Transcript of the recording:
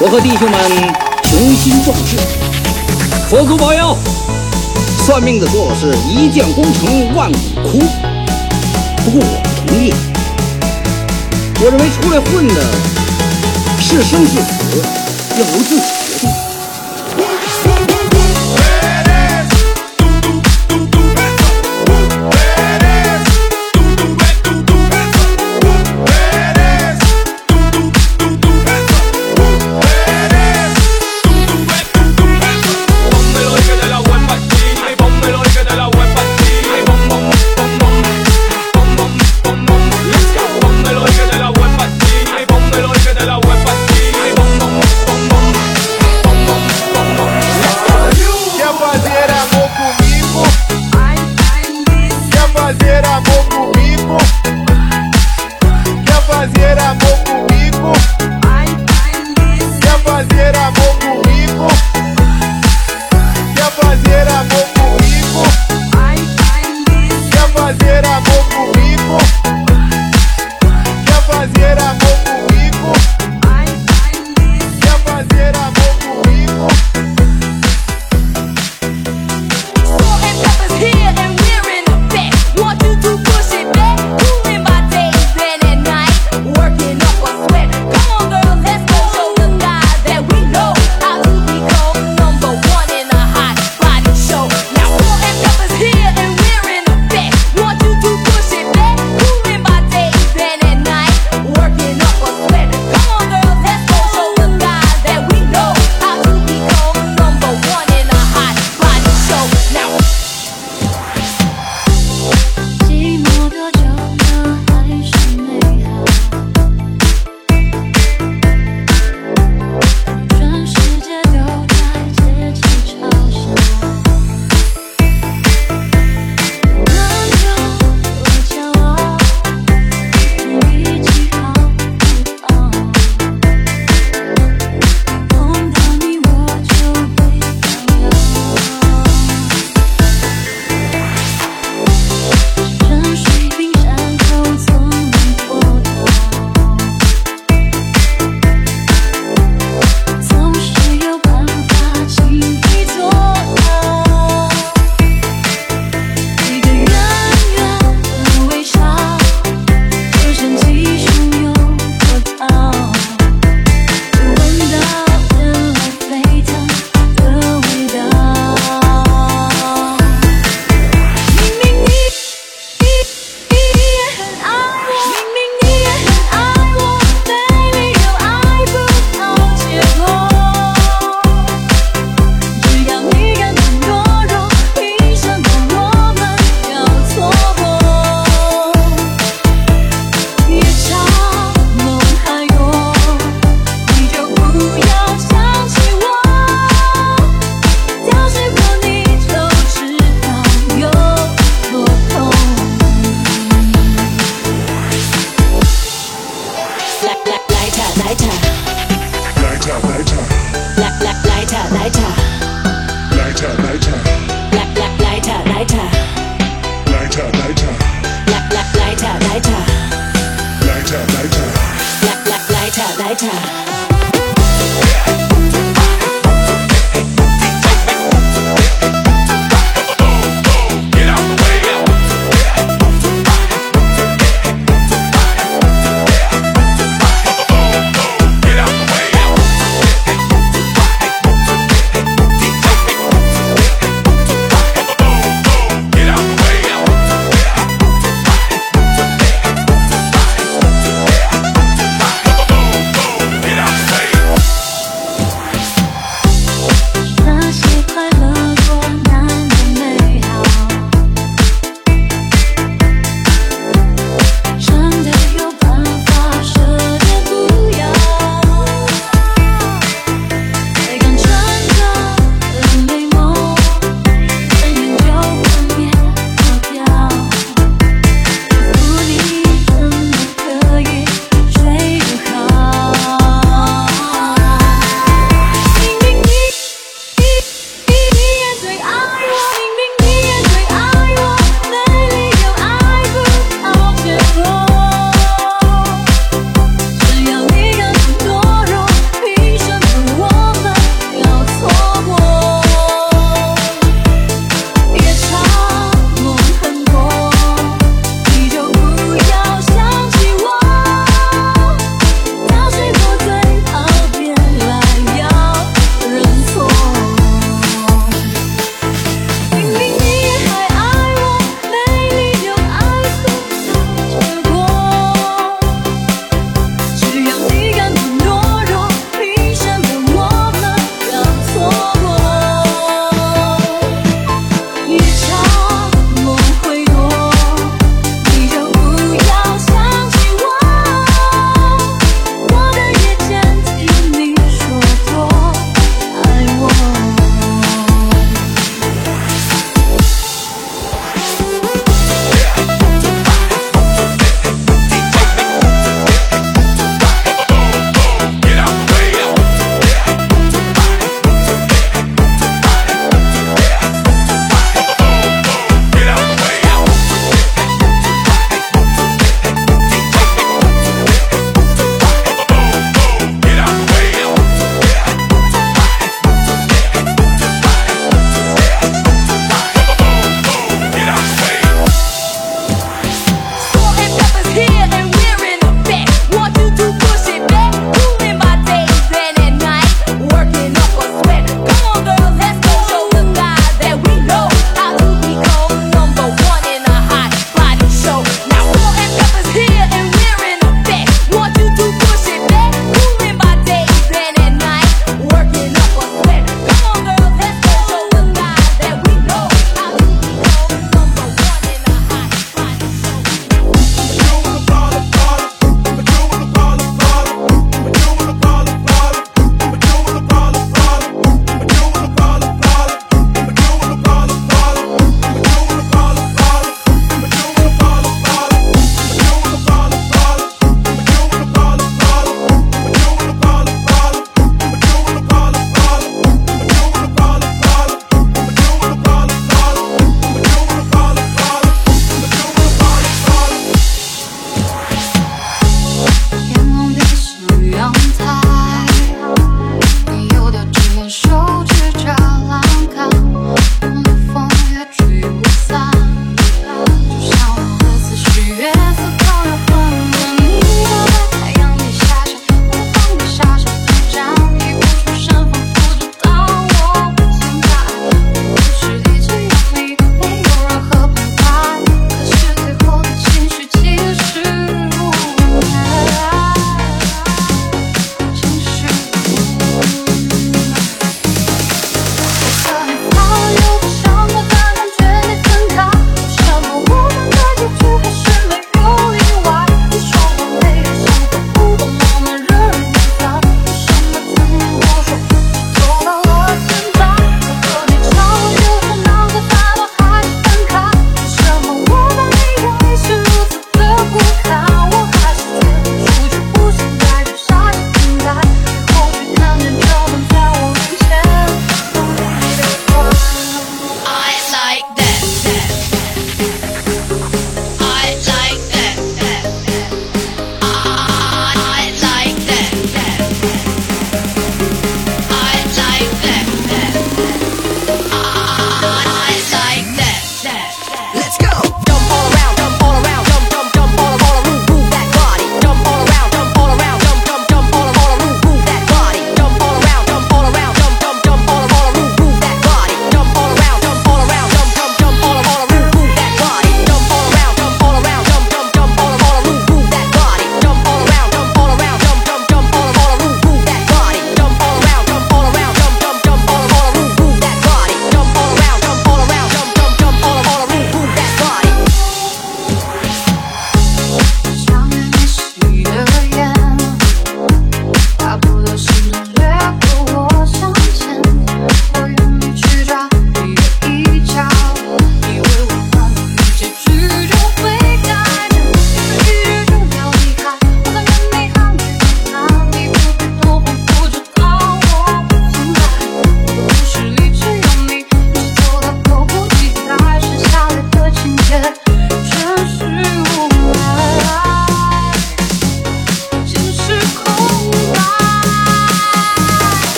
我和弟兄们雄心壮志，佛祖保佑。算命的说我是一将功成万骨枯，不过我不同意。我认为出来混的是生是死要由自己。quisiera